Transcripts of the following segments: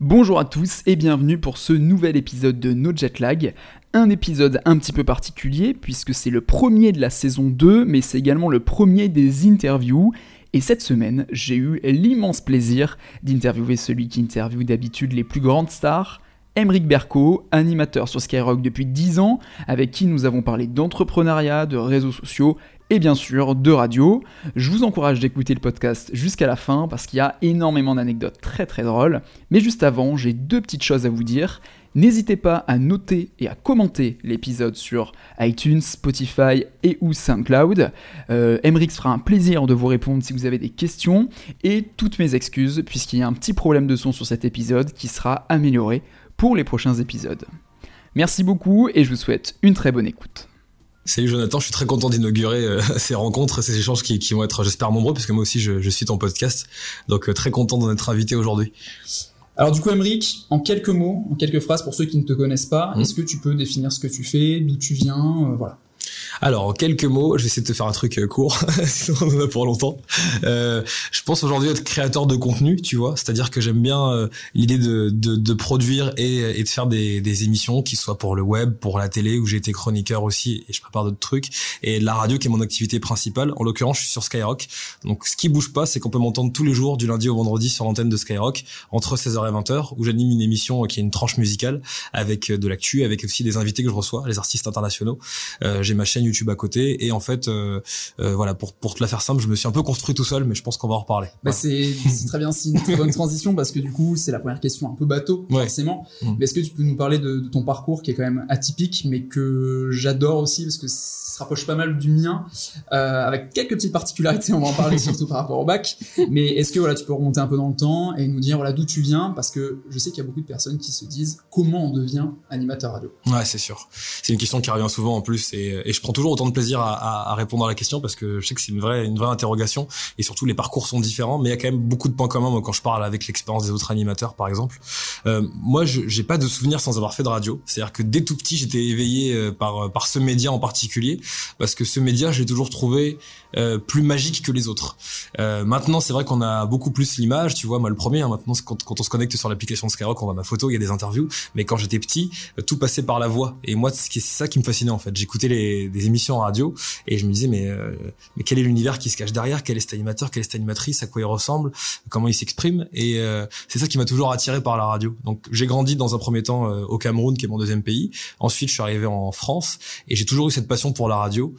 Bonjour à tous et bienvenue pour ce nouvel épisode de No Jet Lag. Un épisode un petit peu particulier puisque c'est le premier de la saison 2 mais c'est également le premier des interviews. Et cette semaine, j'ai eu l'immense plaisir d'interviewer celui qui interviewe d'habitude les plus grandes stars, Emric Berco, animateur sur Skyrock depuis 10 ans, avec qui nous avons parlé d'entrepreneuriat, de réseaux sociaux et bien sûr de radio. Je vous encourage d'écouter le podcast jusqu'à la fin parce qu'il y a énormément d'anecdotes très très drôles. Mais juste avant, j'ai deux petites choses à vous dire. N'hésitez pas à noter et à commenter l'épisode sur iTunes, Spotify et ou SoundCloud. Euh, fera un plaisir de vous répondre si vous avez des questions et toutes mes excuses puisqu'il y a un petit problème de son sur cet épisode qui sera amélioré pour les prochains épisodes. Merci beaucoup et je vous souhaite une très bonne écoute. Salut Jonathan, je suis très content d'inaugurer euh, ces rencontres, ces échanges qui, vont être, j'espère, nombreux, parce que moi aussi je, suis ton podcast. Donc euh, très content d'en être invité aujourd'hui. Alors du coup, Emeric, en quelques mots, en quelques phrases, pour ceux qui ne te connaissent pas, mmh. est-ce que tu peux définir ce que tu fais, d'où tu viens, euh, voilà. Alors, en quelques mots, je vais essayer de te faire un truc euh, court, sinon on en a pour longtemps. Euh, je pense aujourd'hui être créateur de contenu, tu vois, c'est-à-dire que j'aime bien euh, l'idée de, de, de, produire et, et de faire des, des, émissions qui soient pour le web, pour la télé, où j'ai été chroniqueur aussi et je prépare d'autres trucs, et la radio qui est mon activité principale. En l'occurrence, je suis sur Skyrock. Donc, ce qui bouge pas, c'est qu'on peut m'entendre tous les jours, du lundi au vendredi, sur l'antenne de Skyrock, entre 16h et 20h, où j'anime une émission qui est une tranche musicale avec de l'actu, avec aussi des invités que je reçois, les artistes internationaux. Euh, j'ai ma chaîne YouTube à côté. Et en fait euh, euh, voilà pour pour te la faire simple je me suis un peu construit tout seul mais je pense qu'on va en reparler. Bah c'est très bien c'est une très bonne transition parce que du coup c'est la première question un peu bateau forcément. Mm. mais est-ce que tu peux nous parler de, ton parcours qui est quand même atypique mais que j'adore aussi parce que ça se rapproche pas mal du mien euh, avec quelques petites particularités on va en parler surtout par rapport au bac. Mais est-ce que voilà tu peux remonter un peu dans le temps et nous dire voilà d'où tu viens? Parce que je sais qu'il y a beaucoup de personnes qui se disent comment on devient animateur radio? Ouais c'est sûr. C'est une question qui revient souvent en plus et, et je prends toujours autant de plaisir à, à, répondre à la question parce que je sais que c'est une vraie, une vraie interrogation et surtout les parcours sont différents, mais il y a quand même beaucoup de points communs moi, quand je parle avec l'expérience des autres animateurs, par exemple. Euh, moi, j'ai pas de souvenirs sans avoir fait de radio. C'est-à-dire que dès tout petit, j'étais éveillé euh, par euh, par ce média en particulier parce que ce média, je l'ai toujours trouvé euh, plus magique que les autres. Euh, maintenant, c'est vrai qu'on a beaucoup plus l'image. Tu vois, moi le premier. Hein, maintenant, quand, quand on se connecte sur l'application Skyrock, on voit ma photo, il y a des interviews. Mais quand j'étais petit, tout passait par la voix. Et moi, c'est ça qui me fascinait en fait. J'écoutais les des émissions radio et je me disais mais euh, mais quel est l'univers qui se cache derrière? Quel est cet animateur? Quelle est cette animatrice? À quoi il ressemble? Comment il s'exprime? Et euh, c'est ça qui m'a toujours attiré par la radio. Donc j'ai grandi dans un premier temps euh, au Cameroun qui est mon deuxième pays. Ensuite je suis arrivé en France et j'ai toujours eu cette passion pour la radio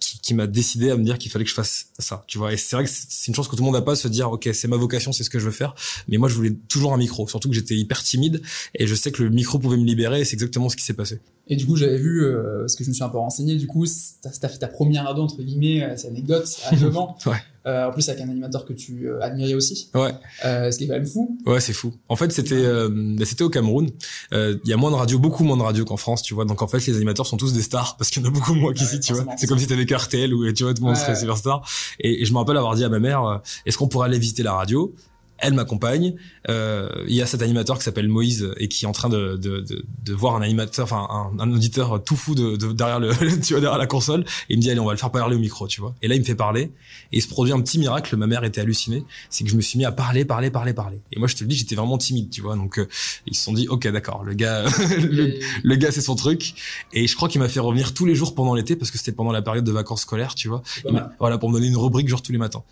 qui, qui m'a décidé à me dire qu'il fallait que je fasse ça tu vois. Et c'est vrai que c'est une chance que tout le monde n'a pas se dire ok c'est ma vocation c'est ce que je veux faire. Mais moi je voulais toujours un micro surtout que j'étais hyper timide et je sais que le micro pouvait me libérer et c'est exactement ce qui s'est passé et du coup, j'avais vu, euh, parce que je me suis un peu renseigné, du coup, t'as as fait ta première radio, entre guillemets, euh, c'est anecdote, à 9 ans. ouais. Euh, en plus, avec un animateur que tu euh, admirais aussi. Ouais. Euh, ce qui est quand même fou. Ouais, c'est fou. En fait, c'était euh, bah, c'était au Cameroun. Il y a moins de radio, beaucoup moins de radio qu'en France, tu vois. Donc en fait, les animateurs sont tous des stars parce qu'il y en a beaucoup moins qu'ici, tu vois. C'est comme si t'avais cartel ou tu vois, tout le monde serait superstar. Et, et, je me rappelle avoir dit à ma mère, est-ce qu'on pourrait aller visiter la radio? Elle m'accompagne. Euh, il y a cet animateur qui s'appelle Moïse et qui est en train de, de, de, de voir un animateur, enfin un, un, auditeur tout fou de, derrière le, tu vois, derrière la console. Et il me dit allez, on va le faire parler au micro, tu vois. Et là, il me fait parler et il se produit un petit miracle. Ma mère était hallucinée, c'est que je me suis mis à parler, parler, parler, parler. Et moi, je te le dis, j'étais vraiment timide, tu vois. Donc euh, ils se sont dit ok, d'accord, le gars, le, gars, c'est son truc. Et je crois qu'il m'a fait revenir tous les jours pendant l'été parce que c'était pendant la période de vacances scolaires, tu vois. Voilà, pour me donner une rubrique genre tous les matins.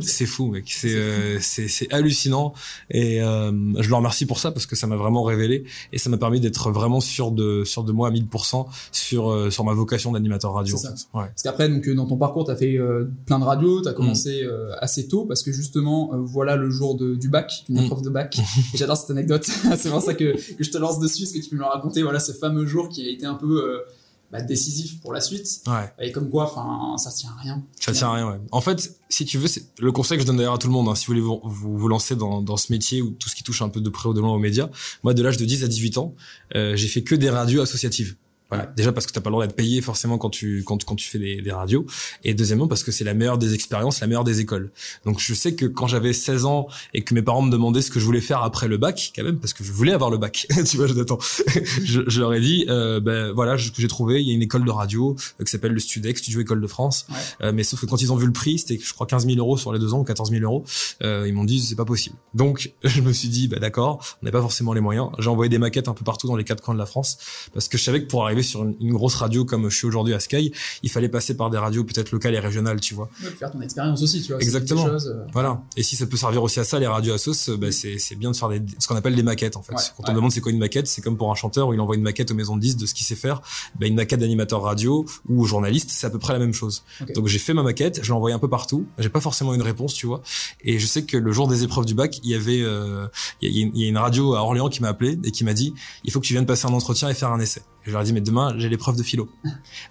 C'est fou, mec. C'est euh, c'est hallucinant et euh, je le remercie pour ça parce que ça m'a vraiment révélé et ça m'a permis d'être vraiment sûr de sûr de moi à 1000% sur euh, sur ma vocation d'animateur radio. Ça. Ouais. Parce qu'après donc dans ton parcours, tu as fait plein de radios, tu as commencé mm. assez tôt parce que justement voilà le jour de, du bac, une mm. épreuve de bac. j'adore cette anecdote. c'est pour ça que, que je te lance dessus, est-ce que tu peux me raconter voilà ce fameux jour qui a été un peu bah, décisif pour la suite. Ouais. Et comme quoi, enfin, ça tient à rien. Ça tient à rien, ouais. En fait, si tu veux, c'est le conseil que je donne d'ailleurs à tout le monde, hein, si vous voulez vous, vous, lancer dans, dans, ce métier ou tout ce qui touche un peu de près ou de loin aux médias, moi, de l'âge de 10 à 18 ans, euh, j'ai fait que des radios associatives Voilà. Déjà parce que t'as pas le droit d'être payé forcément quand tu quand, quand tu fais des, des radios. Et deuxièmement parce que c'est la meilleure des expériences, la meilleure des écoles. Donc je sais que quand j'avais 16 ans et que mes parents me demandaient ce que je voulais faire après le bac, quand même, parce que je voulais avoir le bac. tu vois, je, je, je leur ai dit, euh, ben voilà, ce que j'ai trouvé, il y a une école de radio euh, qui s'appelle le Studex, Studio École de France. Euh, mais sauf que quand ils ont vu le prix, c'était je crois 15 000 euros sur les deux ans ou 14 000 euros, euh, ils m'ont dit c'est pas possible. Donc je me suis dit, bah d'accord, on n'a pas forcément les moyens. J'ai envoyé des maquettes un peu partout dans les quatre coins de la France parce que je savais que pour arriver sur une, grosse radio comme je suis aujourd'hui à Sky, il fallait passer par des radios peut-être locales et régionales, tu vois. Ouais, faire ton expérience aussi, tu vois. Exactement. Voilà. Et si ça peut servir aussi à ça, les radios à sauce, bah, c'est bien de faire des, ce qu'on appelle des maquettes en fait. Quand on demande c'est quoi une maquette, c'est comme pour un chanteur où il envoie une maquette aux maisons de disques de ce qu'il sait faire. Bah, une maquette d'animateur radio ou journaliste, c'est à peu près la même chose. Donc j'ai fait ma maquette, je l'ai envoyée un peu partout. J'ai pas forcément une réponse, tu vois. Et je sais que le jour des épreuves du bac, il y avait, euh, il y, a une radio à Orléans qui m'a appelé et qui m'a dit, il faut que tu viennes passer un entretien et faire un essai. Je leur ai dit, mais demain, j'ai l'épreuve de philo.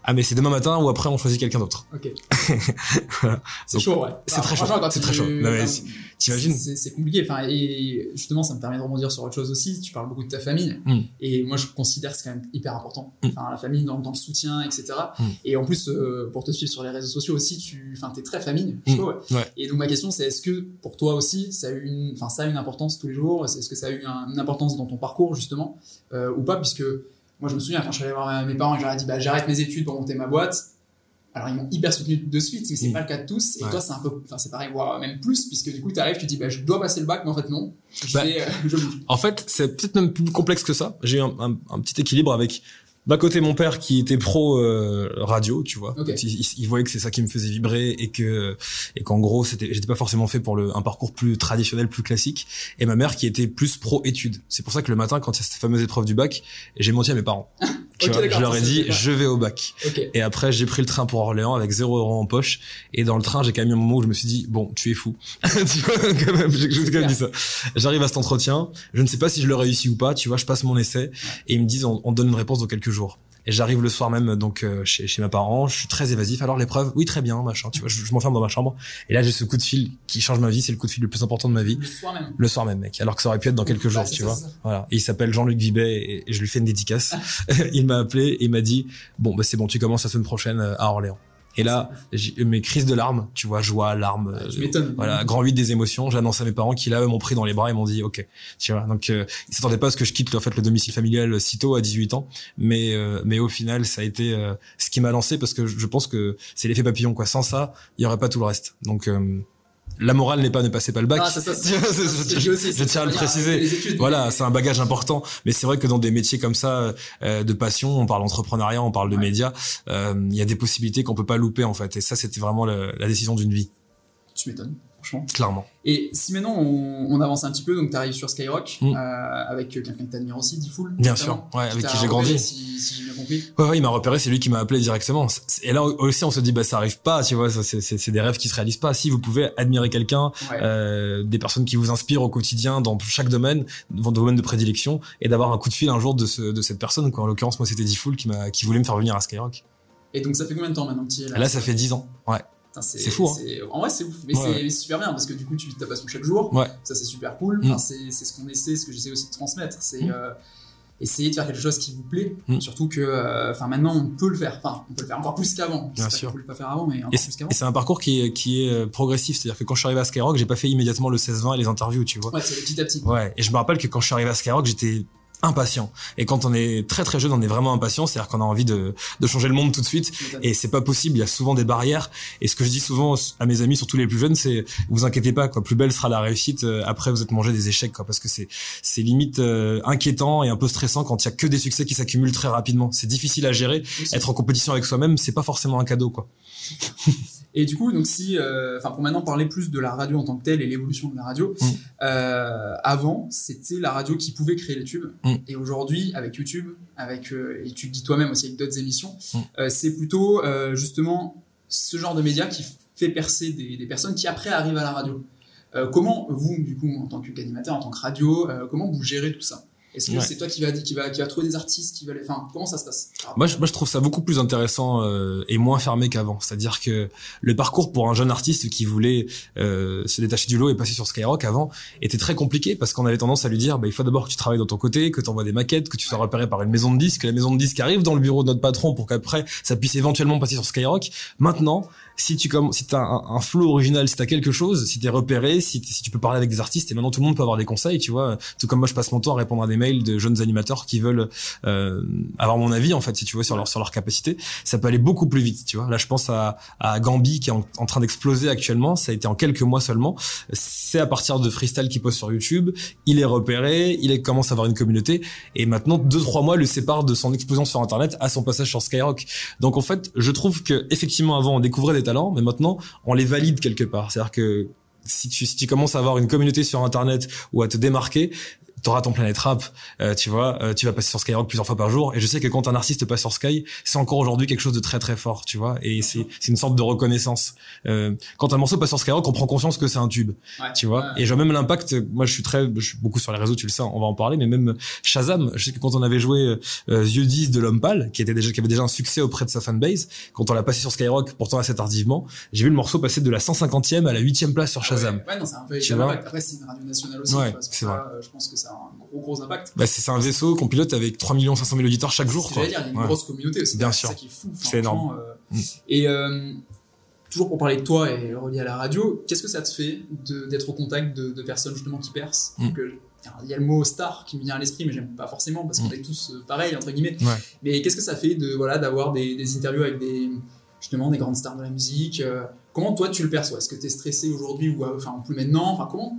ah, mais c'est demain matin ou après, on choisit quelqu'un d'autre. Ok. C'est chaud, ouais. C'est très chaud. C'est très chaud. T'imagines C'est compliqué. Enfin, et justement, ça me permet de rebondir sur autre chose aussi. Tu parles beaucoup de ta famille. Mm. Et moi, je considère que c'est quand même hyper important. Mm. Enfin, la famille dans, dans, le soutien, etc. Mm. Et en plus, euh, pour te suivre sur les réseaux sociaux aussi, tu, enfin, t'es très famille. Trouve, ouais. Et donc, ma question, c'est est-ce que pour toi aussi, ça a eu une, enfin, ça a une importance tous les jours? Est-ce que ça a eu une importance dans ton parcours, justement, euh, ou pas? Puisque moi, je me souviens quand je suis allé voir mes parents et j'aurais dit, bah, j'arrête mes études pour monter ma boîte. Alors, ils m'ont hyper soutenu de suite, mais c'est mm. pas le cas de tous. Et toi, c'est un peu, enfin, c'est pareil, voire même plus, puisque du coup, tu arrives, tu dis, bah, je dois passer le bac, mais en fait, non. Je, bah, euh, je En fait, c'est peut-être même plus complexe que ça. J'ai eu un, un, un, petit équilibre avec d'un côté mon père qui était pro euh, radio tu vois. Il, voyait que c'est ça qui me faisait vibrer et que et qu'en gros c'était j'étais pas forcément fait pour le un parcours plus traditionnel plus classique. Et ma mère qui était plus pro études c'est pour ça que le matin quand il y a cette fameuse épreuve du bac j'ai menti à mes parents. Tu vois, je leur ai dit je vais au bac. Et après j'ai pris le train pour Orléans avec zéro euro en poche. Et dans le train j'ai quand même eu un moment où je me suis dit bon tu es fou. Tu vois quand même j'ai quand même dit ça. J'arrive à cet entretien. Je ne sais pas si je le réussis ou pas. Tu vois je passe mon essai. Et ils me disent on, on donne une réponse dans quelques jours. Et j'arrive le soir même donc euh, chez, chez mes parents, je suis très évasif. Alors l'épreuve, oui très bien, machin. Tu vois, je, je m'enferme dans ma chambre. Et là j'ai ce coup de fil qui change ma vie. C'est le coup de fil le plus important de ma vie. Le soir même. Le soir même, mec. Alors que ça aurait pu être dans quelques jours, tu vois. Voilà. Et il s'appelle Jean-Luc Vibet et, je lui fais une dédicace. il m'a appelé et il m'a dit bon bah c'est bon, tu commences la semaine prochaine euh, à Orléans. Et là, mes crises de larmes, tu vois, joie, larmes, ah, euh, voilà, grand vide des émotions. J'annonce à mes parents qui là m'ont pris dans les bras et m'ont dit OK. Tu vois, donc euh, ils s'attendaient pas à ce que je quitte en fait le domicile familial si tôt à 18 ans, mais euh, mais au final ça a été euh, ce qui m'a lancé parce que je pense que c'est l'effet papillon quoi. Sans ça, il y aurait pas tout le reste. Donc la morale n'est pas ne passer pas le bac. Ah, ça, ça, je, je, tiens à le préciser. voilà, c'est un bagage important. Mais c'est vrai que dans des métiers comme ça, euh, de passion, on parle d'entrepreneuriat, on parle de médias, euh, il y a des possibilités qu'on peut pas louper en fait. Et ça, c'était vraiment la décision d'une vie. Tu m'étonnes franchement. Clairement. Et si maintenant on, on avance un petit peu, donc tu arrives sur Skyrock mm. euh, avec quelqu'un que t'admires aussi, Diffoul. Bien sûr, ouais, avec qui j'ai grandi. Si, si j'ai bien compris. Ouais, ouais, il m'a repéré, c'est lui qui m'a appelé directement. Et là aussi, on se dit bah ça arrive pas, tu vois, c'est des rêves qui se réalisent pas. Si vous pouvez admirer quelqu'un, euh, des personnes qui vous inspirent au quotidien dans chaque domaine, dans le domaine de prédilection, et d'avoir un coup de fil un jour de, ce, de cette personne, quoi. En l'occurrence, moi, c'était Diffoul qui m'a, qui voulait me faire venir à Skyrock. Et donc ça fait combien de temps maintenant que là? Là, ça fait 10 ans. Ouais. C'est fou. Hein. En vrai, c'est ouf. Mais c'est super bien parce que du coup, tu vis ta passion chaque jour. Ouais. Ça, c'est super cool. Mm. Enfin, c'est ce qu'on essaie, ce que j'essaie aussi de transmettre. C'est mm. euh, essayer de faire quelque chose qui vous plaît. Mm. Surtout que, euh, maintenant, on peut le faire. Enfin, on peut le faire encore plus qu'avant. Bien sûr. On peut pas faire avant, mais encore plus qu'avant. Et c'est un parcours qui est, qui est euh, progressif. C'est-à-dire que quand je suis arrivé à Skyrock, j'ai pas fait immédiatement le 16-20 et les interviews, tu vois. Ouais, c'est petit à petit. Ouais. Et je me rappelle que quand je suis arrivé à Skyrock, j'étais impatient. Et quand on est très très jeune, on est vraiment impatient, c'est-à-dire qu'on a envie de, de changer le monde tout de suite. Et c'est pas possible, il y a souvent des barrières. Et ce que je dis souvent à mes amis, surtout les plus jeunes, c'est vous inquiétez pas, quoi. Plus belle sera la réussite. Euh, après, vous êtes mangé des échecs, quoi, parce que c'est c'est limite euh, inquiétant et un peu stressant quand il y a que des succès qui s'accumulent très rapidement. C'est difficile à gérer. Être en compétition avec soi-même, c'est pas forcément un cadeau, quoi. Et du coup, donc si, euh, enfin pour maintenant parler plus de la radio en tant que telle et l'évolution de la radio, mm. euh, avant c'était la radio qui pouvait créer les tubes, mm. et aujourd'hui avec YouTube, avec euh, et tu le dis toi-même aussi avec d'autres émissions, mm. c'est plutôt justement ce genre de média qui fait percer des, des, personnes qui après arrivent à la radio. comment vous, du coup, en tant qu'animateur, en tant que radio, comment vous gérez tout ça? Est-ce que c'est toi qui va, qui, va, qui va trouver des artistes qui va les... Enfin, comment ça se passe? Moi je, moi, je trouve ça beaucoup plus intéressant euh, et moins fermé qu'avant. C'est-à-dire que le parcours pour un jeune artiste qui voulait euh, se détacher du lot et passer sur Skyrock avant était très compliqué parce qu'on avait tendance à lui dire bah, il faut d'abord que tu travailles dans ton côté, que tu envoies des maquettes, que tu sois repéré par une maison de disques, que la maison de disques arrive dans le bureau de notre patron pour qu'après ça puisse éventuellement passer sur Skyrock. Maintenant, si tu comme si t'as un, un flow original, si t'as quelque chose, si t'es repéré, si, si tu peux parler avec des artistes, et maintenant tout le monde peut avoir des conseils, tu vois. Tout comme moi, je passe mon temps à répondre à des de jeunes animateurs qui veulent euh, avoir mon avis en fait, si tu veux, sur leur sur leur capacité. Ça peut aller beaucoup plus vite, tu vois. Là, je pense à, à Gambi qui est en, train d'exploser actuellement. Ça a été en quelques mois seulement. C'est à partir de freestyle qui poste sur YouTube. Il est repéré, il commence à avoir une communauté, et maintenant deux trois mois le séparent de son explosion sur Internet à son passage sur Skyrock. Donc en fait, je trouve que effectivement avant on découvrait des talents, mais maintenant on les valide quelque part. C'est-à-dire que si tu, si tu commences à avoir une communauté sur Internet ou à te démarquer, t'auras ton Planet Rap, euh, tu vois, euh, tu vas passer sur Skyrock plusieurs fois par jour. Et je sais que quand un artiste passe sur Sky, c'est encore aujourd'hui quelque chose de très très fort, tu vois. Et c'est c'est une sorte de reconnaissance. Euh, quand un morceau passe sur Skyrock, on prend conscience que c'est un tube, tu vois. Et je vois même l'impact. Moi, je suis très, je suis beaucoup sur les réseaux, tu le sais, on va en parler. Mais même Shazam, je sais que quand on avait joué euh, Yeux 10 de l'homme pâle, qui était déjà, qui avait déjà un succès auprès de sa fanbase, quand on l'a passé sur Skyrock, pourtant assez tardivement, j'ai vu le morceau passer de la 150e à la 8e place sur Shazam. Ouais, non, c'est un peu tu Après, c'est une radio nationale aussi. Ouais, c'est vrai. je pense que ça a un gros gros impact. Bah, c'est un vaisseau qu'on pilote avec 3 500 000 auditeurs chaque jour. Dire, il y a une grosse communauté aussi. Bien sûr. C'est ça qui est fou. C'est énorme. Euh, mm. Et euh, toujours pour parler de toi et relié à la radio, qu'est-ce que ça te fait d'être au contact de, personnes justement qui percent? Mm. il y a le mot star qui me vient à l'esprit, mais j'aime pas forcément parce qu'on mm. est tous euh, pareils entre guillemets. Mais qu'est-ce que ça fait de voilà d'avoir des, interviews avec des justement des grandes stars de la musique Comment toi tu le perçois? Est-ce que tu es stressé aujourd'hui ou enfin plus maintenant? Enfin comment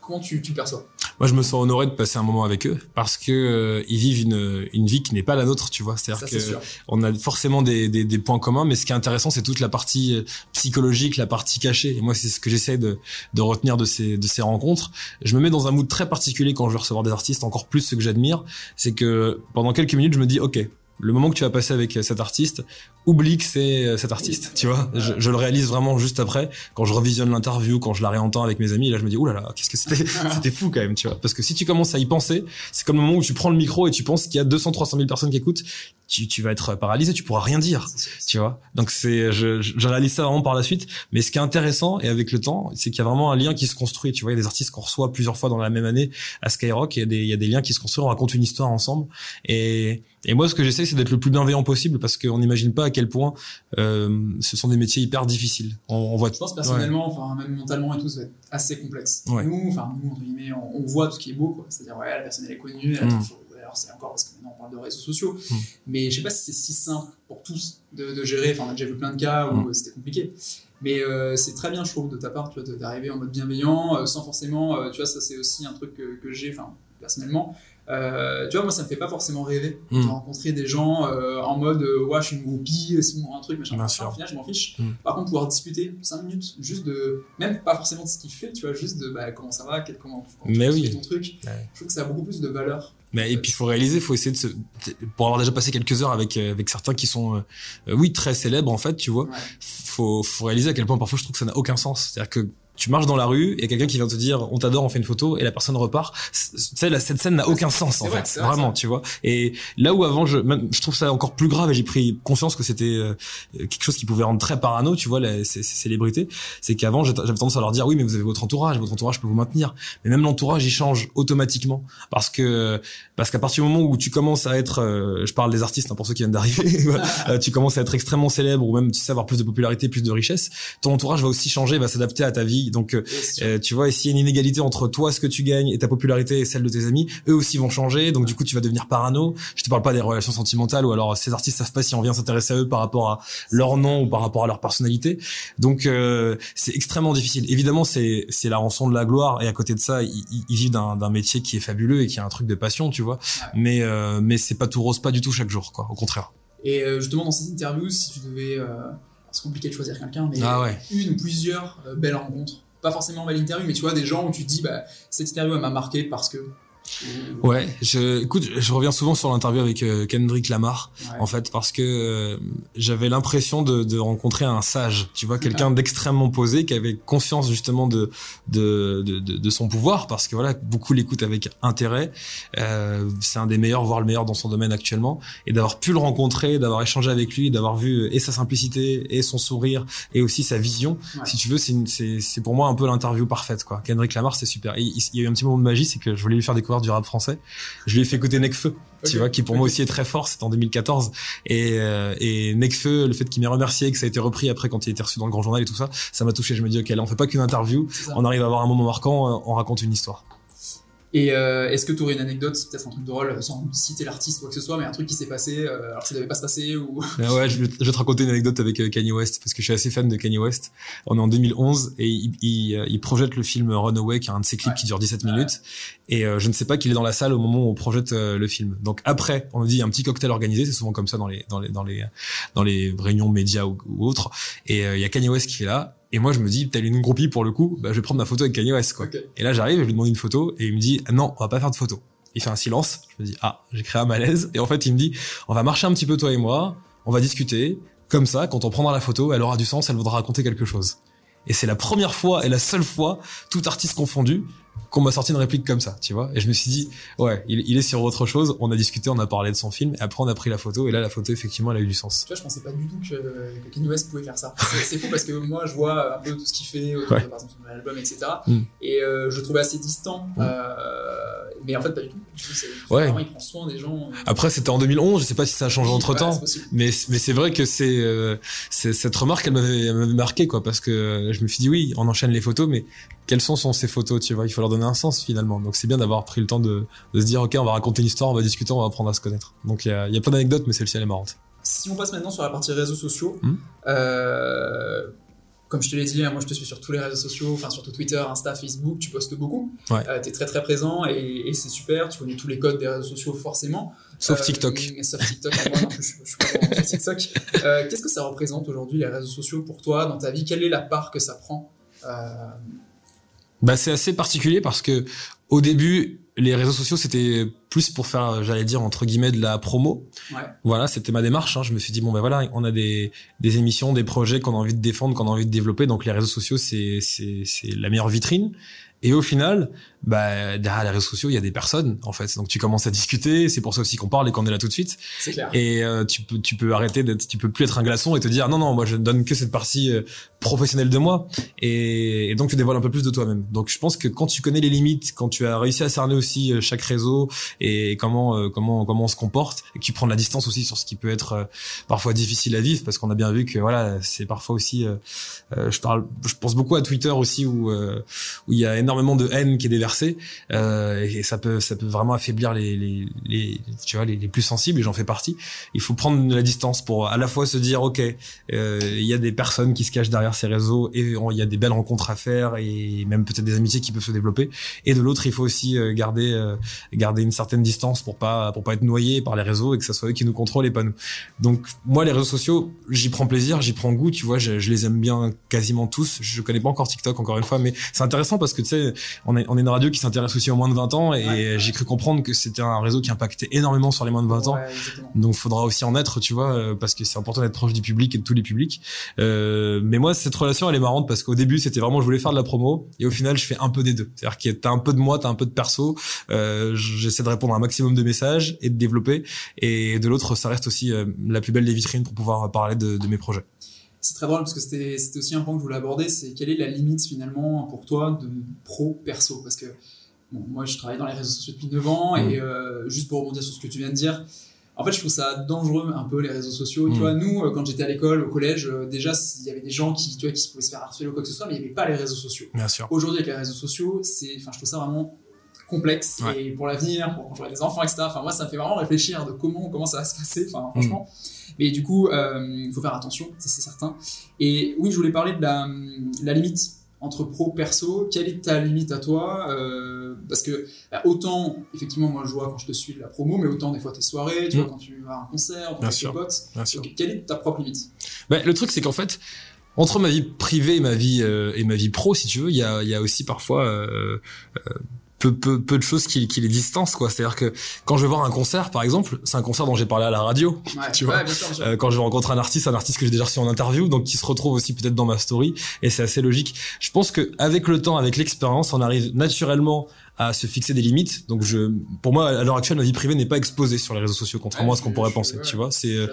comment tu, tu perçois? Moi je me sens honoré de passer un moment avec eux parce que euh, ils vivent une, une vie qui n'est pas la nôtre tu vois. C'est à dire que on a forcément des, des, des, points communs mais ce qui est intéressant c'est toute la partie euh, psychologique la partie cachée. Et moi c'est ce que j'essaie de, de retenir de ces de ces rencontres. Je me mets dans un mood très particulier quand je vais recevoir des artistes encore plus ce que j'admire. C'est que pendant quelques minutes je me dis ok le moment que tu vas passer avec cet artiste, oublie que c'est euh, cet artiste, tu vois. Je, je, le réalise vraiment juste après, quand je revisionne l'interview, quand je la réentends avec mes amis, là je me dis, oulala, là là, qu'est-ce que c'était? C'était fou quand même, tu vois. Parce que si tu commences à y penser, c'est comme le moment où tu prends le micro et tu penses qu'il y a 200, 300 000 personnes qui écoutent, tu, tu vas être paralysé, tu pourras rien dire, tu vois. Donc c'est, je, je réalise ça vraiment par la suite. Mais ce qui est intéressant, et avec le temps, c'est qu'il y a vraiment un lien qui se construit, tu vois. Il y a des artistes qu'on reçoit plusieurs fois dans la même année à Skyrock, et il y a des, il y a des liens qui se construisent, on raconte une histoire ensemble. Et, et moi, ce que j'essaie, c'est d'être le plus bienveillant possible parce qu'on n'imagine pas à quel point euh, ce sont des métiers hyper difficiles. On, on voit. Je pense personnellement, enfin même mentalement et tout, ça va être assez complexe. Nous, enfin nous, entre guillemets, on, voit tout ce qui est beau, quoi. C'est-à-dire ouais, la personne elle est connue, elle mm. alors c'est encore parce que maintenant on parle de réseaux sociaux, mm. mais je sais pas si c'est si simple pour tous de, de gérer. Enfin, on a déjà vu plein de cas où mm. c'était compliqué. Mais euh, c'est très bien, je trouve, de ta part, tu vois, d'arriver en mode bienveillant, euh, sans forcément, euh, tu vois, ça c'est aussi un truc que, que j'ai, enfin, personnellement, euh, tu vois, moi, ça me fait pas forcément rêver de hmm. rencontrer des gens euh, en mode euh, ouais, je suis une groupie, c'est un truc, machin. Bien sûr. Au final, je m'en fiche. Hmm. Par contre, pouvoir discuter 5 minutes, juste de, même pas forcément de ce qu'il fait, tu vois, juste de bah, comment ça va, quel, comment, comment Mais oui. ton truc. Je trouve que ça a beaucoup plus de valeur. Mais, et puis il faut réaliser, il faut essayer de se, pour avoir déjà passé quelques heures avec avec certains qui sont, oui, très célèbres en fait, tu vois. Faut, faut réaliser à quel point parfois je trouve que ça n'a aucun sens. C'est-à-dire que tu marches dans la rue et quelqu'un qui vient te dire on t'adore on fait une photo et la personne repart. Tu sais cette scène n'a aucun sens en fait vraiment tu vois. Et là où avant je je trouve ça encore plus grave et j'ai pris conscience que c'était euh, quelque chose qui pouvait rendre très parano tu vois ces, célébrités c'est qu'avant j'avais tendance à leur dire oui mais vous avez votre entourage votre entourage peut vous maintenir. Mais même l'entourage il change automatiquement parce que parce qu'à partir du moment où tu commences à être euh, je parle des artistes hein, pour ceux qui viennent d'arriver euh, tu commences à être extrêmement célèbre ou même tu sais avoir plus de popularité plus de richesse ton entourage va aussi changer va s'adapter à ta vie donc, euh, euh, tu vois, s'il y a une inégalité entre toi, ce que tu gagnes, et ta popularité et celle de tes amis, eux aussi vont changer. Donc, du coup, tu vas devenir parano. Je te parle pas des relations sentimentales ou alors ces artistes savent pas si on vient s'intéresser à eux par rapport à leur nom ou par rapport à leur personnalité. Donc, euh, c'est extrêmement difficile. Évidemment, c'est c'est la rançon de la gloire. Et à côté de ça, ils, ils vivent d'un métier qui est fabuleux et qui a un truc de passion, tu vois. Mais mais c'est pas tout rose, pas du tout chaque jour, quoi. Au contraire. Et justement, dans cette interview, si tu devais c'est compliqué de choisir quelqu'un, mais ah une ou plusieurs belles rencontres pas forcément mal interview, mais tu vois, des gens où tu te dis, bah, cette interview, elle m'a marqué parce que. Ouais, je, écoute, je reviens souvent sur l'interview avec euh, Kendrick Lamar, en fait, parce que euh, j'avais l'impression de, de, rencontrer un sage, tu vois, quelqu'un d'extrêmement posé, qui avait conscience justement de de, de, de son pouvoir, parce que voilà, beaucoup l'écoutent avec intérêt. Euh, c'est un des meilleurs, voire le meilleur dans son domaine actuellement, et d'avoir pu le rencontrer, d'avoir échangé avec lui, d'avoir vu et sa simplicité, et son sourire, et aussi sa vision. Si tu veux, c'est c'est pour moi un peu l'interview parfaite, quoi. Kendrick Lamar, c'est super. il, il y a eu un petit moment de magie, c'est que je voulais lui faire découvrir du rap français. Je lui ai fait écouter Necfeu, tu vois, qui pour moi aussi est très fort. C'était en 2014. Et, euh, et Necfeu, le fait qu'il m'ait remercié, que ça a été repris après quand il était reçu dans le grand journal et tout ça, ça m'a touché. Je me dis, ok, là, on fait pas qu'une interview. On arrive à avoir un moment marquant, euh, on raconte une histoire. Et euh, est-ce que tu aurais une anecdote, peut-être un truc drôle, sans citer l'artiste ou quoi que ce soit, mais un truc qui s'est passé, euh, alors que ça devait pas se passer ou... ouais, je vais, te raconter une anecdote avec euh, Kanye West, parce que je suis assez fan de Kanye West. On est en 2011 et il, il, il projette le film Runaway, qui est un de ses clips qui dure 17 minutes. Et je ne sais pas qu'il est dans la salle au moment où on projette le film. Donc après, on nous dit un petit cocktail organisé, c'est souvent comme ça dans les dans les dans les dans les réunions médias ou, ou autres. Et il y a Kanye West qui est là et moi, je me dis, t'as une groupie pour le coup, bah, je vais prendre ma photo avec Kanye West, quoi. Et là, j'arrive, je lui demande une photo, et il me dit, non, on va pas faire de photo. Il fait un silence. Je me dis, ah, j'ai créé un malaise. Et en fait, il me dit, on va marcher un petit peu, toi et moi, on va discuter. Comme ça, quand on prendra la photo, elle aura du sens, elle voudra raconter quelque chose. Et c'est la première fois et la seule fois, tout artiste confondu, qu'on m'a sorti une réplique comme ça, tu vois. Et je me suis dit, ouais, il, est sur autre chose. On a discuté, on a parlé de son film, et après on a pris la photo, et là la photo effectivement elle a eu du sens. Tu vois, je pensais pas du tout que, que Kanye West pouvait faire ça. C'est fou parce que moi je vois un peu tout ce qu'il fait, par exemple son album, etc. Mm. Et euh, je trouvais assez distant. Mm. Euh, mais en fait pas du tout. ouais. Il prend soin des gens. Après c'était en 2011, je sais pas si ça a changé entre temps, mais mais c'est vrai que c'est euh, cette remarque elle m'avait marqué quoi, parce que je me suis dit oui, on enchaîne les photos, mais quelles sont, sont ces photos, tu vois? Il faut leur donner un sens finalement. Donc c'est bien d'avoir pris le temps de, de, se dire, ok, on va raconter une histoire, on va discuter, on va apprendre à se connaître. Donc il y a, y a plein d'anecdotes, mais celle-ci elle est marrante. Si on passe maintenant sur la partie réseaux sociaux, hmm. euh, comme je te l'ai dit, hein, moi je te suis sur tous les réseaux sociaux, enfin surtout Twitter, Insta, Facebook, tu postes beaucoup. Ouais. Euh, tu es très très présent et, et c'est super, tu connais tous les codes des réseaux sociaux forcément. Sauf euh, TikTok. Sauf TikTok, moi non plus, je, je suis pas sur TikTok. Euh, Qu'est-ce que ça représente aujourd'hui les réseaux sociaux pour toi dans ta vie? Quelle est la part que ça prend bah, c'est assez particulier parce que au début, les réseaux sociaux c'était plus pour faire, j'allais dire entre guillemets, de la promo. Ouais. Voilà, c'était ma démarche. Hein. Je me suis dit bon ben voilà, on a des des émissions, des projets qu'on a envie de défendre, qu'on a envie de développer. Donc les réseaux sociaux c'est c'est c'est la meilleure vitrine. Et au final, bah, derrière les réseaux sociaux, il y a des personnes, en fait. Donc, tu commences à discuter. C'est pour ça aussi qu'on parle et qu'on est là tout de suite. C'est clair. Et euh, tu peux, tu peux arrêter d'être, tu peux plus être un glaçon et te dire, non, non, moi, je ne donne que cette partie euh, professionnelle de moi. Et, et, donc, tu dévoiles un peu plus de toi-même. Donc, je pense que quand tu connais les limites, quand tu as réussi à cerner aussi euh, chaque réseau et comment, comment, comment on se comporte, et que tu prends de la distance aussi sur ce qui peut être parfois difficile à vivre, parce qu'on a bien vu que, voilà, c'est parfois aussi, je parle, je pense beaucoup à Twitter aussi où, où il y a énormément de haine qui est déversée euh, et ça peut ça peut vraiment affaiblir les les, les plus sensibles et j'en fais partie. Il faut prendre de la distance pour à la fois se dire ok euh, il y a des personnes qui se cachent derrière ces réseaux et il y a des belles rencontres à faire et même peut-être des amitiés qui peuvent se développer et de l'autre il faut aussi euh, garder euh, garder une certaine distance pour pas pour pas être noyé par les réseaux et que ça soit eux qui nous contrôlent et pas nous. Donc moi les réseaux sociaux j'y prends plaisir j'y prends goût tu vois je, je, les aime bien quasiment tous je connais pas encore TikTok encore une fois mais c'est intéressant parce que tu sais on est, on est une radio qui s'intéresse aussi aux moins de 20 ans et j'ai cru comprendre que c'était un réseau qui impactait énormément sur les moins de 20 ans. Donc faudra aussi en être, tu vois, euh, parce que c'est important d'être proche du public et de tous les publics. Euh, mais moi, cette relation, elle est marrante parce qu'au début, c'était vraiment, je voulais faire de la promo et au final, je fais un peu des deux. C'est-à-dire que t'as un peu de moi, t'as un peu de perso. Euh, J'essaie de répondre à un maximum de messages et de développer. Et de l'autre, ça reste aussi euh, la plus belle des vitrines pour pouvoir parler de, de mes projets c'est très drôle parce que c'était aussi un point que je voulais aborder, c'est quelle est la limite finalement pour toi de pro-perso Parce que bon, moi je travaille dans les réseaux sociaux depuis 9 ans et mmh. euh, juste pour rebondir sur ce que tu viens de dire, en fait je trouve ça dangereux un peu les réseaux sociaux. Tu mmh. vois, nous euh, quand j'étais à l'école, au collège, euh, déjà il y avait des gens qui, tu vois, qui pouvaient se faire harceler ou quoi que ce soit, mais il n'y avait pas les réseaux sociaux. Bien sûr. Aujourd'hui avec les réseaux sociaux, c'est, enfin je trouve ça vraiment complexe et pour l'avenir, pour quand j'aurai des enfants, etc. Enfin moi ça me fait vraiment réfléchir de comment comment ça va se passer. Enfin franchement. Mmh. Mais du coup, il euh, faut faire attention, ça c'est certain. Et oui, je voulais parler de la, la limite entre pro perso. Quelle est ta limite à toi euh, Parce que bah, autant, effectivement, moi je vois quand je te suis la promo, mais autant des fois tes soirées, tu vois, mm. quand tu vas à un concert, quand tes potes. Bien sûr. quelle est ta propre limite? Bah, Le truc, c'est qu'en fait, entre ma vie privée et ma vie, euh, et ma vie pro, si tu veux, il y a, y a aussi parfois. Euh, peu, peu, peu de choses qui, qui les distancent quoi. C'est à dire que quand je vais voir un concert par exemple c'est un concert dont j'ai parlé à la radio tu vois. Euh, quand je vais rencontrer un artiste un artiste que j'ai déjà reçu en interview donc qui se retrouve aussi peut-être dans ma story et c'est assez logique. Je pense que avec le temps avec l'expérience on arrive naturellement à se fixer des limites. Donc je, pour moi, à l'heure actuelle, ma vie privée n'est pas exposée sur les réseaux sociaux, contrairement à ce qu'on pourrait penser. Tu vois, c'est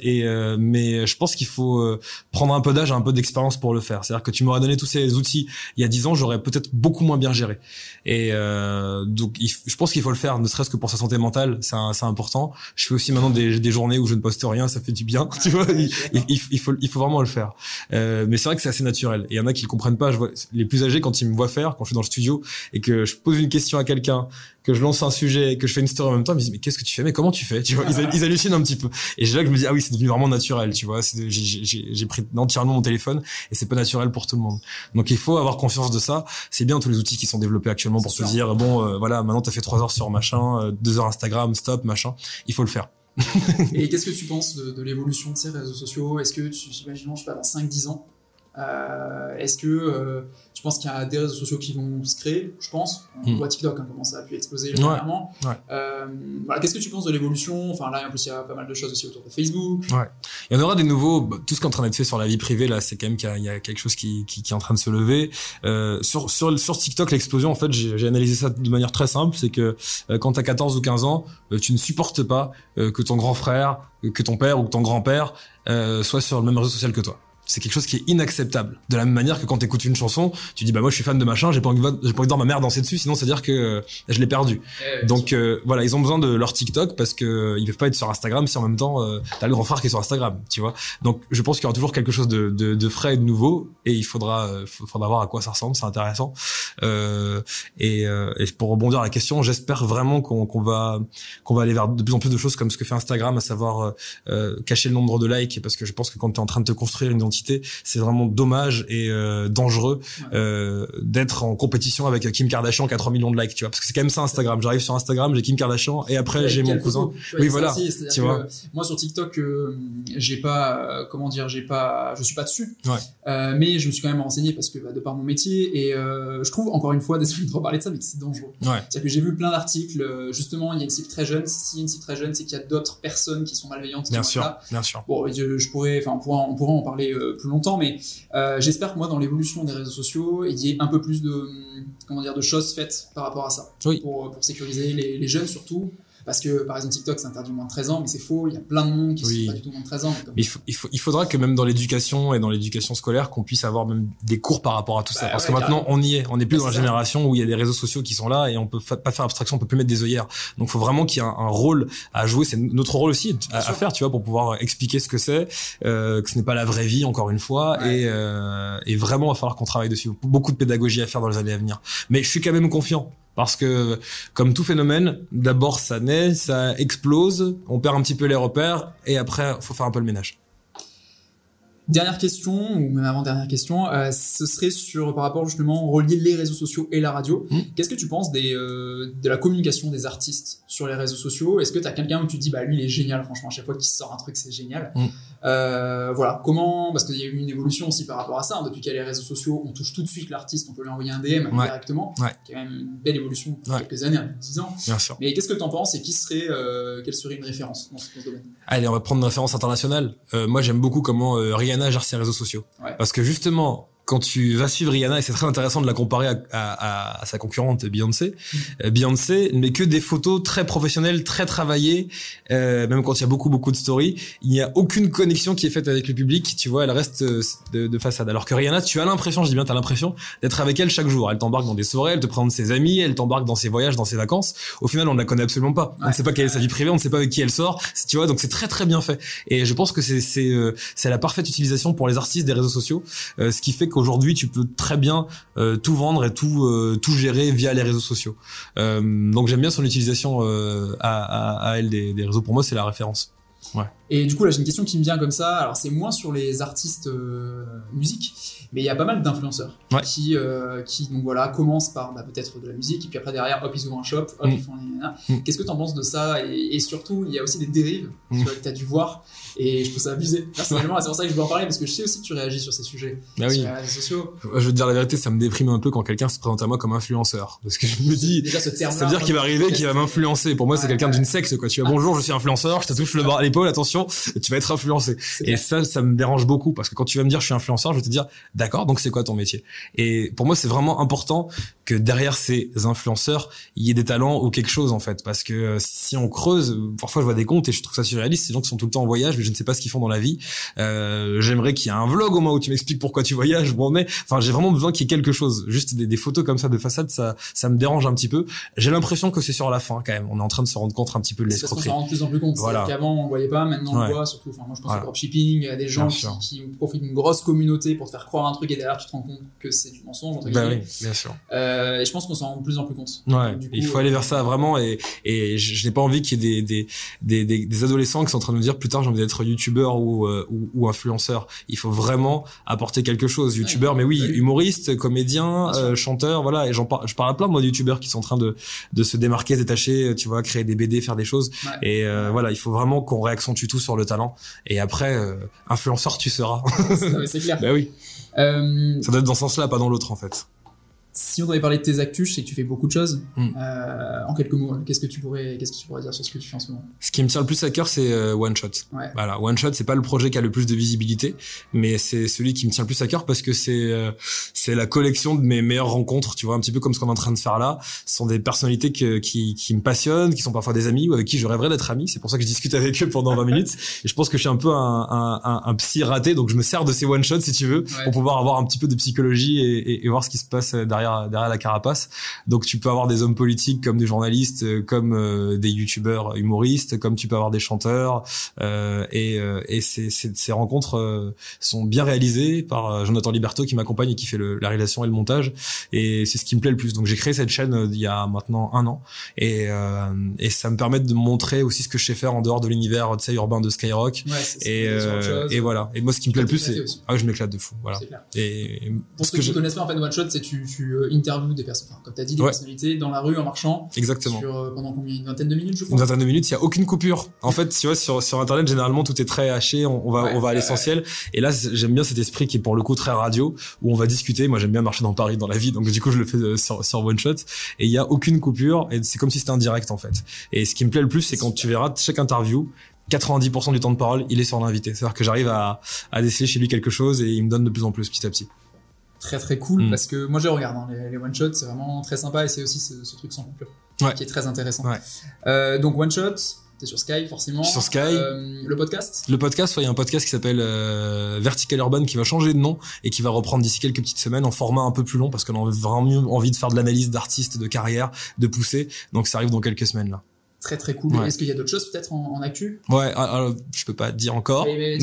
et euh, mais je pense qu'il faut euh, prendre un peu d'âge, un peu d'expérience pour le faire. C'est-à-dire que tu m'aurais donné tous ces outils il y a dix ans, j'aurais peut-être beaucoup moins bien géré. Et euh, donc, je pense qu'il faut le faire, ne serait-ce que pour sa santé mentale, c'est c'est important. Je fais aussi maintenant des, des journées où je ne poste rien, ça fait du bien. tu vois, il, il, faut il faut vraiment le faire. Euh, mais c'est vrai que c'est assez naturel. Et il y en a qui le comprennent pas. Je vois les plus âgés quand ils me voient faire, quand je suis dans le studio et que je pose une question à quelqu'un, que je lance un sujet, que je fais une story en même temps, ils me disent mais qu'est-ce que tu fais, mais comment tu fais, tu vois, ils, hallucinent un petit peu. Et là que je me dis ah oui c'est devenu vraiment naturel, tu vois, j'ai pris entièrement mon téléphone et c'est pas naturel pour tout le monde. Donc il faut avoir confiance de ça. C'est bien tous les outils qui sont développés actuellement pour se dire bon euh, voilà maintenant t'as fait trois heures sur machin, euh, deux heures Instagram, stop machin, il faut le faire. et qu'est-ce que tu penses de, de l'évolution de ces réseaux sociaux? Est-ce que tu, imaginons, je sais pas, dans 5-10 ans, euh, Est-ce que euh, je pense qu'il y a des réseaux sociaux qui vont se créer Je pense. On hmm. voit TikTok, hein, comment ça a pu exploser régulièrement. Euh, voilà, Qu'est-ce que tu penses de l'évolution? Enfin là, en plus, il y a pas mal de choses aussi autour de Facebook. Ouais. Il y en aura des nouveaux. Bah, tout ce qui est en train d'être fait sur la vie privée, là, c'est quand même qu'il y, a quelque chose qui, qui, qui, est en train de se lever. Euh, sur, sur, sur TikTok, l'explosion, en fait, j'ai analysé ça de manière très simple. C'est que quand tu as 14 ou 15 ans, tu ne supportes pas que ton grand frère, que ton père ou que ton grand-père soit sur le même réseau social que toi c'est quelque chose qui est inacceptable. De la même manière que quand tu écoutes une chanson, tu dis bah moi je suis fan de machin, j'ai pas envie j'ai pas envie de voir ma mère danser dessus, sinon c'est à dire que euh, je l'ai perdu. Donc euh, voilà, ils ont besoin de leur TikTok parce que euh, ils peuvent pas être sur Instagram si en même temps t'as le grand frère qui est sur Instagram, tu vois. Donc je pense qu'il y aura toujours quelque chose de, de, de, frais et de nouveau et il faudra faudra voir à quoi ça ressemble, c'est intéressant. Et, et, pour rebondir à la question, j'espère vraiment qu'on qu'on va qu'on va aller vers de plus en plus de choses comme ce que fait Instagram, à savoir cacher le nombre de likes parce que je pense que quand tu es en train de te construire une identité c'est vraiment dommage et euh, dangereux euh, d'être en compétition avec Kim Kardashian qui a 3 millions de likes, tu vois, parce que c'est quand même ça Instagram. J'arrive sur Instagram, j'ai Kim Kardashian et après j'ai mon cousin. oui, voilà. tu vois. Moi sur TikTok, euh, j'ai pas, comment dire, j'ai pas, je suis pas dessus. mais je me suis quand même renseigné parce que bah, de par mon métier et je trouve encore une fois, désolé de reparler de ça, mais c'est dangereux. C'est-à-dire que j'ai vu plein d'articles. Justement, il y a une cible très jeune. Si une cible très jeune, c'est qu'il y a d'autres personnes qui sont malveillantes. Bien sûr, bien sûr. Bon, je, pourrais, enfin, on pourra, on pourra en parler plus longtemps, mais euh, j'espère que moi, dans l'évolution des réseaux sociaux, il y ait un peu plus de, comment dire, de choses faites par rapport à ça, pour, pour, sécuriser les, les jeunes surtout, parce que par exemple TikTok c'est interdit moins de 13 ans, mais c'est faux, il y a plein de monde qui sont pas du tout moins de 13 ans. Mais il, faut, il, faudra que même dans l'éducation et dans l'éducation scolaire qu'on puisse avoir même des cours par rapport à tout ça. Bah parce que maintenant on y est, on n'est plus dans la génération où il y a des réseaux sociaux qui sont là et on peut pas faire abstraction, on peut plus mettre des œillères. Donc il faut vraiment qu'il y ait un, rôle à jouer, c'est notre rôle aussi à, faire, tu vois, pour pouvoir expliquer ce que c'est, euh, que ce n'est pas la vraie vie encore une fois et, euh, et vraiment il va falloir qu'on travaille dessus. Beaucoup de pédagogie à faire dans les années à venir. Mais je suis quand même confiant parce que, comme tout phénomène, d'abord ça naît, ça explose, on perd un petit peu les repères, et après, faut faire un peu le ménage. Dernière question, ou même avant-dernière question, euh, ce serait sur, par rapport justement, relier les réseaux sociaux et la radio. Mmh. Qu'est-ce que tu penses des, euh, de la communication des artistes sur les réseaux sociaux? Est-ce que tu as quelqu'un où tu te dis, bah lui il est génial, franchement, à chaque fois qu'il sort un truc, c'est génial? Mmh. Euh, voilà, comment Parce qu'il y a eu une évolution aussi par rapport à ça. Hein. Depuis qu'il y a les réseaux sociaux, on touche tout de suite l'artiste, on peut lui envoyer un DM directement. Ouais. Qui est quand même une belle évolution depuis quelques années, 10 hein, ans. Bien sûr. Mais qu'est-ce que tu en penses et qui serait, quelle serait une référence dans ce, domaine? Allez, on va prendre une référence internationale. Moi, j'aime beaucoup comment euh, Rihanna gère ses réseaux sociaux. Parce que justement, quand tu vas suivre Rihanna, et c'est très intéressant de la comparer à, à, à sa concurrente Beyoncé, euh, Beyoncé mais que des photos très professionnelles, très travaillées, euh, même quand il y a beaucoup beaucoup de stories, il n'y a aucune connexion qui est faite avec le public, tu vois, elle reste euh, de, de façade. Alors que Rihanna, tu as l'impression, je dis bien, tu as l'impression d'être avec elle chaque jour. Elle t'embarque dans des soirées, elle te présente ses amis, elle t'embarque dans ses voyages, dans ses vacances. Au final, on ne la connaît absolument pas. On ne sait pas quelle est sa vie privée, on ne sait pas avec qui elle sort, tu vois, donc c'est très très bien fait. Et je pense que c'est c'est euh, la parfaite utilisation pour les artistes des réseaux sociaux, ce qui fait qu'aujourd'hui tu peux très bien euh, tout vendre et tout euh, tout gérer via les réseaux sociaux. Euh, donc j'aime bien son utilisation à, à, elle des, des, réseaux. Pour moi, c'est la référence. Ouais. Et du coup, là, j'ai une question qui me vient comme ça. Alors, c'est moins sur les artistes euh, musique, mais il y a pas mal d'influenceurs Ouais. qui, euh, qui, donc voilà, commencent par bah, peut-être de la musique, et puis après, derrière, hop, ils ouvrent un shop, hop, Mm. ils font les. hein. Mm. Qu'est-ce que tu en penses de ça? Et, et surtout, il y a aussi des dérives Mm. tu vois, que tu as dû voir, et je trouve ça abusé. Personnellement, c'est pour ça que je veux en parler, parce que je sais aussi que tu réagis sur ces sujets, Ah oui. sur les réseaux sociaux. Je veux te dire la vérité, ça me déprime un peu quand quelqu'un se présente à moi comme influenceur. Parce que je me dis, Déjà, ce terme ça veut dire qu'il va arriver, qu'il va m'influencer. Pour moi, c'est quelqu'un ouais. d'une sexe, quoi. Tu vas, bonjour, je suis influenceur, je te touche le bras à l'épaule, attention, tu vas être influencé. Et ça, ça me dérange beaucoup parce que quand tu vas me dire je suis influenceur, je vais te dire d'accord, donc c'est quoi ton métier? Et pour moi, c'est vraiment important que derrière ces influenceurs, il y ait des talents ou quelque chose en fait, parce que euh, si on creuse, parfois je vois des comptes et je trouve ça surréaliste, ces gens qui sont tout le temps en voyage, mais je ne sais pas ce qu'ils font dans la vie. Euh, J'aimerais qu'il y ait un vlog au moins où tu m'expliques pourquoi tu voyages, où on est. Enfin, j'ai vraiment besoin qu'il y ait quelque chose. Juste des, des photos comme ça de façade, ça, ça me dérange un petit peu. J'ai l'impression que c'est sur la fin quand même. On est en train de se rendre compte un petit peu de l'escroquerie. s'en rend de plus en plus compte. Voilà. Qu'avant, on ne voyait pas, maintenant on Ouais. voit, surtout. Enfin, moi, je pense Voilà. au dropshipping, à des gens qui, qui profitent d'une grosse communauté pour te faire croire un truc et derrière, tu te rends compte que c'est du mensonge, entre Bah oui, bien sûr. Euh, et je pense qu'on s'en rend de plus en plus compte. Ouais, coup, il faut euh, aller vers ça vraiment et et je, je n'ai pas envie qu'il y ait des des, des des des adolescents qui sont en train de me dire plus tard j'ai envie d'être youtubeur ou, euh, ou ou influenceur. Il faut vraiment apporter quelque chose. Youtubeur, mais oui, humoriste, comédien, euh, chanteur, voilà. Et j'en parle, je parle à plein de moi de youtubeurs qui sont en train de de se démarquer, se détacher, tu vois, créer des BD, faire des choses. Ouais. Et euh, voilà, il faut vraiment qu'on réaccentue tout sur le talent. Et après, euh, influenceur, tu seras. C'est clair. bah oui, Euh, ça doit être dans ce sens-là, pas dans l'autre en fait. Si on devait parler de tes actus, je sais que tu fais beaucoup de choses. Mm. Euh, en quelques mots, qu'est-ce que tu pourrais, qu'est-ce que tu pourrais dire sur ce que tu fais en ce moment? Ce qui me tient le plus à cœur, c'est euh, One Shot. Ouais. Voilà, One Shot, c'est pas le projet qui a le plus de visibilité, mais c'est celui qui me tient le plus à cœur parce que c'est euh, c'est la collection de mes meilleures rencontres. Tu vois, un petit peu comme ce qu'on est en train de faire là. Ce sont des personnalités que, qui qui me passionnent, qui sont parfois des amis ou avec qui je rêverais d'être ami. C'est pour ça que je discute avec eux pendant 20 minutes. Et je pense que je suis un peu un, un, un, un psy raté, donc je me sers de ces One Shots si tu veux Ouais. pour pouvoir avoir un petit peu de psychologie et, et, et voir ce qui se passe derrière derrière la carapace. Donc tu peux avoir des hommes politiques comme des journalistes, euh, comme euh, des youtubeurs humoristes, comme tu peux avoir des chanteurs. euh, et euh, et ces, ces, ces rencontres euh, sont bien réalisées par Jonathan Liberto qui m'accompagne et qui fait le, la réalisation et le montage. Et c'est ce qui me plaît le plus. Donc j'ai créé cette chaîne il y a maintenant un an et euh, et ça me permet de montrer aussi ce que je sais faire en dehors de l'univers tu sais urbain de Skyrock. Ouais, Et, euh, et voilà. Et moi, ce qui me plaît le plus, c'est ah, je m'éclate de fou. Voilà. Et Pour ce ceux que qui je ne connaissent pas, en fait, One Shot, c'est tu, tu euh, interviews des personnes, enfin, comme tu as dit, des Ouais. personnalités dans la rue en marchant. exactement. Sur, euh, pendant combien Une vingtaine de minutes, je crois. Une vingtaine de minutes, il y a aucune coupure. En fait, tu vois, sur sur internet, généralement, tout est très haché. On, on va Ouais, on va à ouais, l'essentiel. Et là, j'aime bien cet esprit qui est pour le coup très radio, où on va discuter. Moi, j'aime bien marcher dans Paris dans la vie, donc du coup, je le fais euh, sur sur one shot. Et il y a aucune coupure. Et c'est comme si c'était un direct en fait. Et ce qui me plaît le plus, c'est quand tu verras chaque interview. 90% du temps de parole, il est sur l'invité. C'est-à-dire que j'arrive à, à déceler chez lui quelque chose et il me donne de plus en plus petit à petit. Très très cool Mm. parce que moi je regarde, hein, les, les one shots, c'est vraiment très sympa et c'est aussi ce, ce truc sans coupure Ouais. qui est très intéressant. Ouais. Euh, donc one shot, t'es sur Sky forcément. Sur Sky. Euh, le podcast? Le podcast, ouais, il y a un podcast qui s'appelle euh, Vertical Urban qui va changer de nom et qui va reprendre d'ici quelques petites semaines en format un peu plus long parce qu'on a vraiment envie de faire de l'analyse d'artistes, de carrière, de pousser. Donc ça arrive dans quelques semaines là. Très très cool. Ouais. Est-ce qu'il y a d'autres choses peut-être en, en actu? Ouais, ah, alors, je peux pas dire encore, Mais-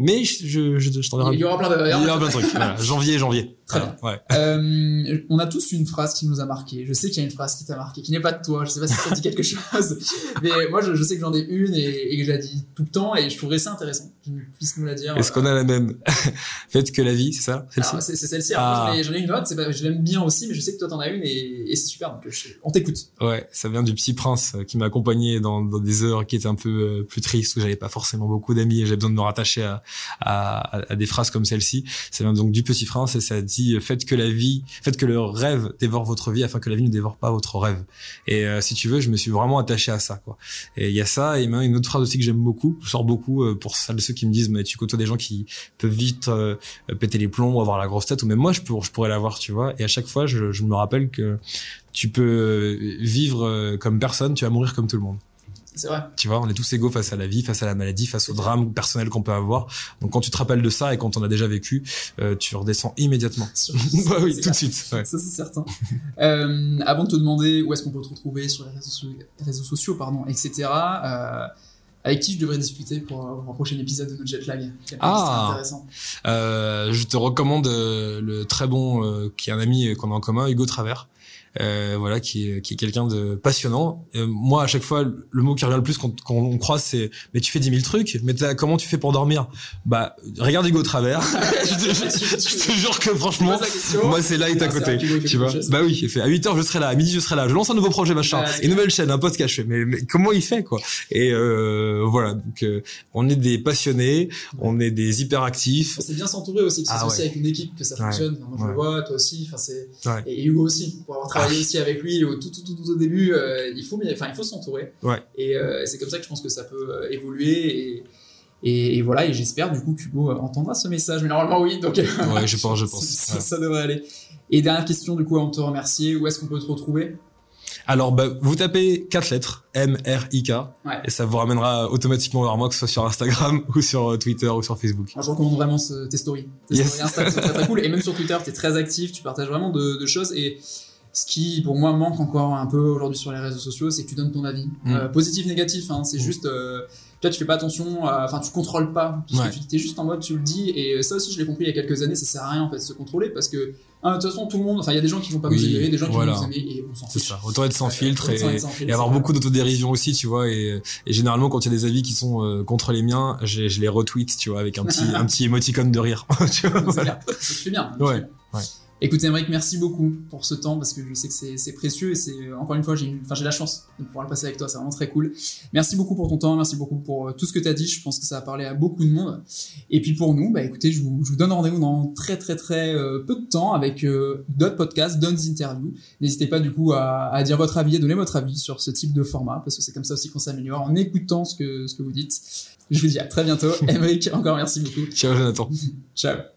mais je je, je, je t'en Il y aura plein de. Il y aura plein de trucs. Voilà. Janvier, janvier. Très Voilà, Ouais. Euh, on a tous une phrase qui nous a marqué. Je sais qu'il y a une phrase qui t'a marqué, qui n'est pas de toi. Je sais pas si ça dit quelque chose, mais moi je, je sais que j'en ai une et, et que je la dis tout le temps et je trouverais ça intéressant. que Tu puisses nous la dire. Est-ce qu'on a la même Faites que la vie, c'est ça Alors, c'est celle-ci. Ah. J'en ai- une autre. pas- Je l'aime bien aussi, mais je sais que toi t'en as une et, et c'est super. Donc je- on t'écoute. Ouais, ça vient du petit prince euh, qui m'a accompagné dans, dans des heures qui étaient un peu euh, plus tristes où j'avais pas forcément beaucoup d'amis et j'avais besoin de me rattacher à, à, à- à des phrases comme celle-ci. Ça vient donc du petit prince et ça dit euh, faites que la vie, faites que le rêve dévore votre vie afin que la vie ne dévore pas votre rêve. Et euh, si tu veux, je me suis vraiment attaché à ça quoi. Et il y a ça et maintenant une autre phrase aussi que j'aime beaucoup, je sors beaucoup euh, pour celles ceux qui me disent mais tu côtoies des gens qui peuvent vite euh, péter les plombs avoir la grosse tête ou même moi je pourrais je pourrais l'avoir tu vois. Et à chaque fois je, je me rappelle que tu peux vivre euh, comme personne, tu vas mourir comme tout le monde. C'est vrai. Tu vois, on est tous égaux face à la vie, face à la maladie, face au drame personnel qu'on peut avoir. Donc quand tu te rappelles de ça et quand on a déjà vécu, euh, tu redescends immédiatement. bah oui, tout de suite. Ouais. Ça c'est certain. euh, avant de te demander où est-ce qu'on peut te retrouver sur les réseaux, so- réseaux sociaux, pardon, etc. euh, avec qui je devrais discuter pour, un prochain épisode de notre jet lag? Quelqu'un qui Ah. intéressant. Euh, je te recommande le très bon, euh, qui est un ami qu'on a en commun, Hugo Travers. Euh, voilà, qui est, qui est quelqu'un de passionnant. moi, à chaque fois, le mot qui revient le plus quand, quand on croise, c'est mais tu fais 10 000 trucs, mais comment tu fais pour dormir? Bah, regarde Hugo Travers. je, te, jure que franchement, moi c'est là, est à côté, tu vois. Bah oui, il fait à 8 heures je serai là, à midi je serai là, je lance un nouveau projet machin, une nouvelle chaîne, un podcast. Je fais mais, mais comment il fait quoi? Et euh, voilà, donc euh, on est des passionnés, on est des hyperactifs. C'est bien s'entourer aussi, c'est ah aussi avec une équipe que ça fonctionne. Moi je le vois, toi aussi, enfin c'est et Hugo aussi pour avoir travaillé ah. aussi avec lui au tout tout tout, tout au début, euh, il faut enfin il faut s'entourer. Ouais. Et euh, c'est comme ça que je pense que ça peut euh, évoluer et et, voilà, et j'espère du coup qu'Hugo entendra ce message. Mais normalement, oui, donc. Ouais, je pense, je pense. ça, devrait aller. Et dernière question, du coup, avant de te remercier, où est-ce qu'on peut te retrouver? Alors, bah, vous tapez quatre lettres, M-R-I-K, et ça vous ramènera automatiquement vers moi, que ce soit sur Instagram ou sur Twitter ou sur Facebook. je recommande vraiment tes stories. Tes stories c'est très, très cool. Et même sur Twitter, tu es très actif, tu partages vraiment de, de choses. Et ce qui, pour moi, manque encore un peu aujourd'hui sur les réseaux sociaux, c'est que tu donnes ton avis. Mm. Euh, positif, négatif, hein, c'est mm. juste. Euh, toi, tu fais pas attention, enfin, tu contrôles pas. Parce que tu es juste en mode, tu le dis. Et ça aussi, je l'ai compris il y a quelques années, ça sert à rien, en fait, de se contrôler parce que ah, de toute façon, tout le monde, enfin, il y a des gens qui vont pas nous aimer, des gens qui vont nous aimer, et on s'en C'est ça. Autant être sans filtre et, avoir beaucoup d'autodérision aussi, tu vois. Et, généralement, quand il y a des avis qui sont euh, contre les miens, je les retweet, tu vois, avec un petit, un petit émoticône de rire. tu vois, Tu fais bien. Ouais. Écoute, Emmerich, merci beaucoup pour ce temps parce que je sais que c'est précieux et c'est encore une fois j'ai enfin la chance de pouvoir le passer avec toi, c'est vraiment très cool. Merci beaucoup pour ton temps, merci beaucoup pour euh, tout ce que tu as dit, je pense que ça a parlé à beaucoup de monde. Et puis pour nous, bah écoutez, je vous, je vous donne rendez-vous dans très très très euh, peu de temps avec euh, d'autres podcasts, d'autres interviews. N'hésitez pas du coup à, à, dire votre avis, à donner votre avis sur ce type de format parce que c'est comme ça aussi qu'on s'améliore en écoutant ce que ce que vous dites. Je vous dis à très bientôt. Emmerich, encore merci beaucoup. Ciao Jonathan. Ciao.